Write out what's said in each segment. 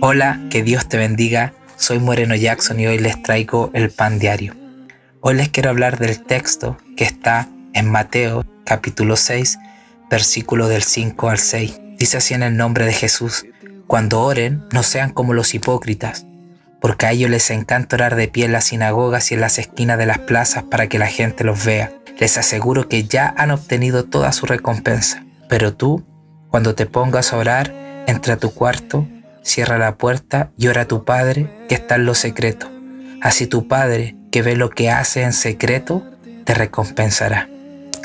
Hola, que Dios te bendiga. Soy Moreno Jackson y hoy les traigo el pan diario. Hoy les quiero hablar del texto que está en Mateo capítulo 6, versículo del 5 al 6. Dice así en el nombre de Jesús, cuando oren no sean como los hipócritas, porque a ellos les encanta orar de pie en las sinagogas y en las esquinas de las plazas para que la gente los vea. Les aseguro que ya han obtenido toda su recompensa. Pero tú, cuando te pongas a orar, entra a tu cuarto, cierra la puerta y ora a tu Padre que está en lo secreto. Así tu Padre, que ve lo que hace en secreto, te recompensará.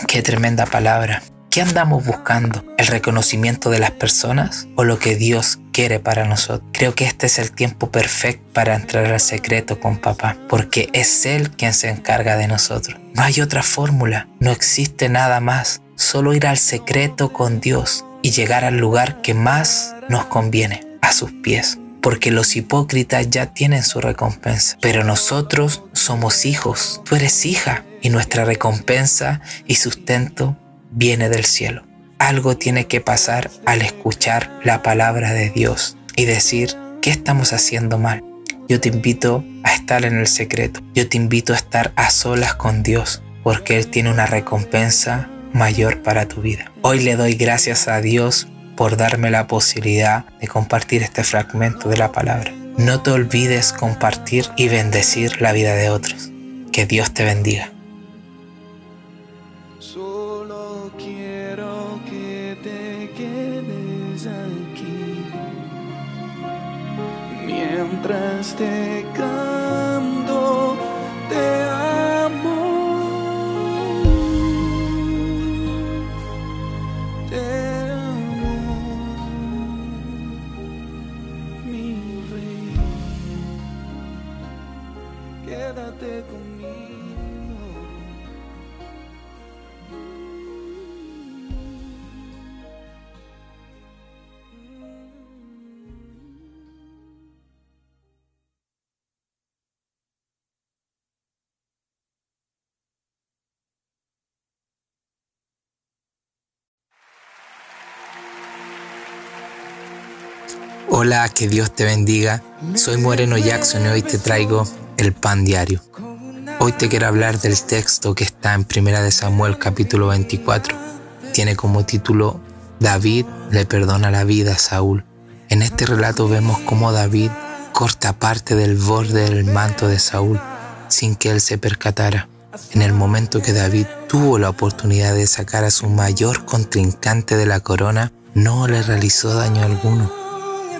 Qué tremenda palabra. ¿Qué andamos buscando? ¿El reconocimiento de las personas o lo que Dios quiere para nosotros? Creo que este es el tiempo perfecto para entrar al secreto con papá, porque es Él quien se encarga de nosotros. No hay otra fórmula, no existe nada más, solo ir al secreto con Dios y llegar al lugar que más nos conviene, a sus pies porque los hipócritas ya tienen su recompensa. Pero nosotros somos hijos, tú eres hija, y nuestra recompensa y sustento viene del cielo. Algo tiene que pasar al escuchar la palabra de Dios y decir, ¿qué estamos haciendo mal? Yo te invito a estar en el secreto. Yo te invito a estar a solas con Dios, porque Él tiene una recompensa mayor para tu vida. Hoy le doy gracias a Dios por darme la posibilidad de compartir este fragmento de la palabra. No te olvides compartir y bendecir la vida de otros. Que Dios te bendiga. te Quédate conmigo. Hola, que Dios te bendiga. Soy Moreno Jackson y hoy te traigo el pan diario. Hoy te quiero hablar del texto que está en Primera de Samuel capítulo 24. Tiene como título David le perdona la vida a Saúl. En este relato vemos cómo David corta parte del borde del manto de Saúl sin que él se percatara. En el momento que David tuvo la oportunidad de sacar a su mayor contrincante de la corona, no le realizó daño alguno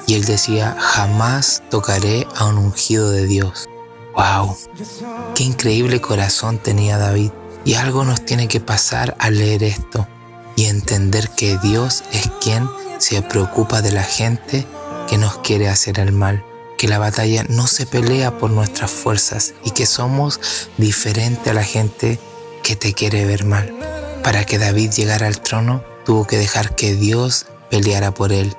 y él decía, jamás tocaré a un ungido de Dios. ¡Wow! ¡Qué increíble corazón tenía David! Y algo nos tiene que pasar al leer esto y entender que Dios es quien se preocupa de la gente que nos quiere hacer el mal, que la batalla no se pelea por nuestras fuerzas y que somos diferente a la gente que te quiere ver mal. Para que David llegara al trono, tuvo que dejar que Dios peleara por él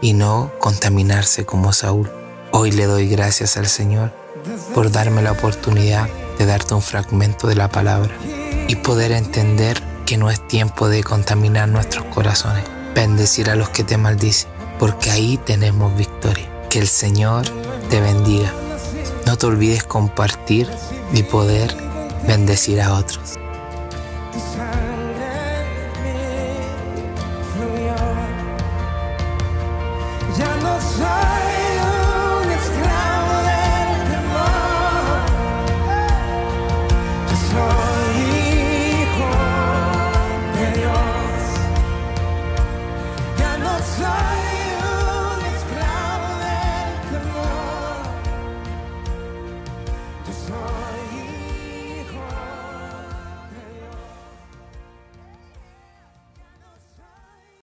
y no contaminarse como Saúl. Hoy le doy gracias al Señor por darme la oportunidad de darte un fragmento de la palabra y poder entender que no es tiempo de contaminar nuestros corazones, bendecir a los que te maldicen, porque ahí tenemos victoria. Que el Señor te bendiga. No te olvides compartir y poder bendecir a otros. time.